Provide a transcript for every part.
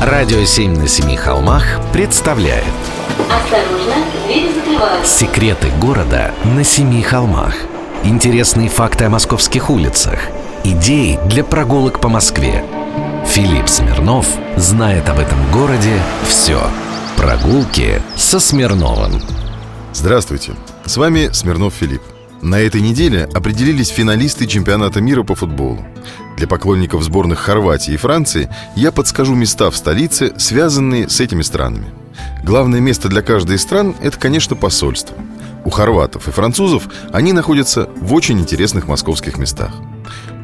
Радио «Семь на семи холмах» представляет. Осторожно, двери закрываются. Секреты города на семи холмах. Интересные факты о московских улицах. Идеи для прогулок по Москве. Филипп Смирнов знает об этом городе все Прогулки со Смирновым. Здравствуйте, с вами Смирнов Филипп. На этой неделе определились финалисты чемпионата мира по футболу. Для поклонников сборных Хорватии и Франции я подскажу места в столице, связанные с этими странами. Главное место для каждой из стран – это, конечно, посольство. У хорватов и французов они находятся в очень интересных московских местах.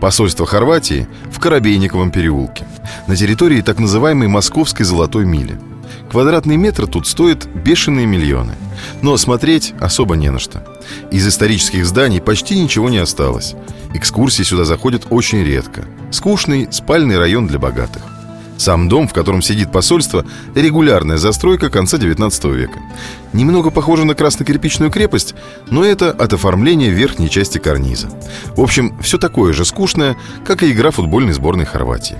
Посольство Хорватии в Коробейниковом переулке, на территории так называемой Московской Золотой Мили – Квадратный метр тут стоит бешеные миллионы. Но смотреть особо не на что. Из исторических зданий почти ничего не осталось. Экскурсии сюда заходят очень редко. Скучный спальный район для богатых. Сам дом, в котором сидит посольство, регулярная застройка конца 19 века. Немного похоже на красно-кирпичную крепость, но это от оформления верхней части карниза. В общем, все такое же скучное, как и игра футбольной сборной Хорватии.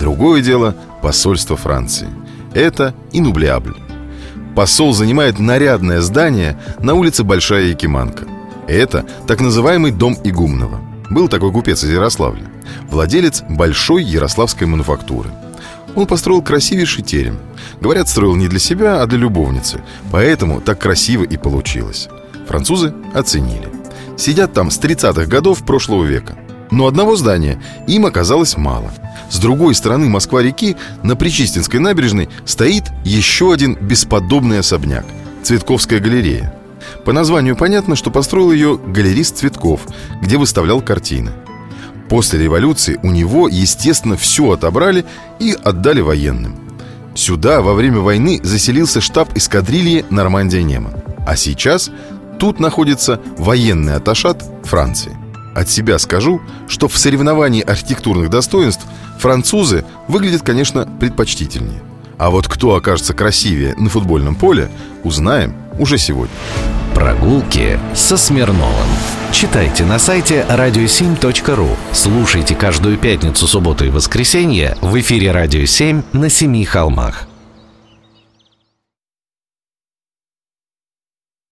Другое дело – посольство Франции – это Инублиабль. Посол занимает нарядное здание на улице Большая Якиманка. Это так называемый дом Игумного. Был такой купец из Ярославля. Владелец большой ярославской мануфактуры. Он построил красивейший терем. Говорят, строил не для себя, а для любовницы. Поэтому так красиво и получилось. Французы оценили. Сидят там с 30-х годов прошлого века. Но одного здания им оказалось мало – с другой стороны Москва-реки на Причистинской набережной стоит еще один бесподобный особняк – Цветковская галерея. По названию понятно, что построил ее галерист Цветков, где выставлял картины. После революции у него, естественно, все отобрали и отдали военным. Сюда во время войны заселился штаб эскадрильи «Нормандия-Неман». А сейчас тут находится военный аташат Франции. От себя скажу, что в соревновании архитектурных достоинств французы выглядят, конечно, предпочтительнее. А вот кто окажется красивее на футбольном поле, узнаем уже сегодня. Прогулки со Смирновым. Читайте на сайте radio7.ru. Слушайте каждую пятницу, субботу и воскресенье в эфире «Радио 7» на Семи холмах.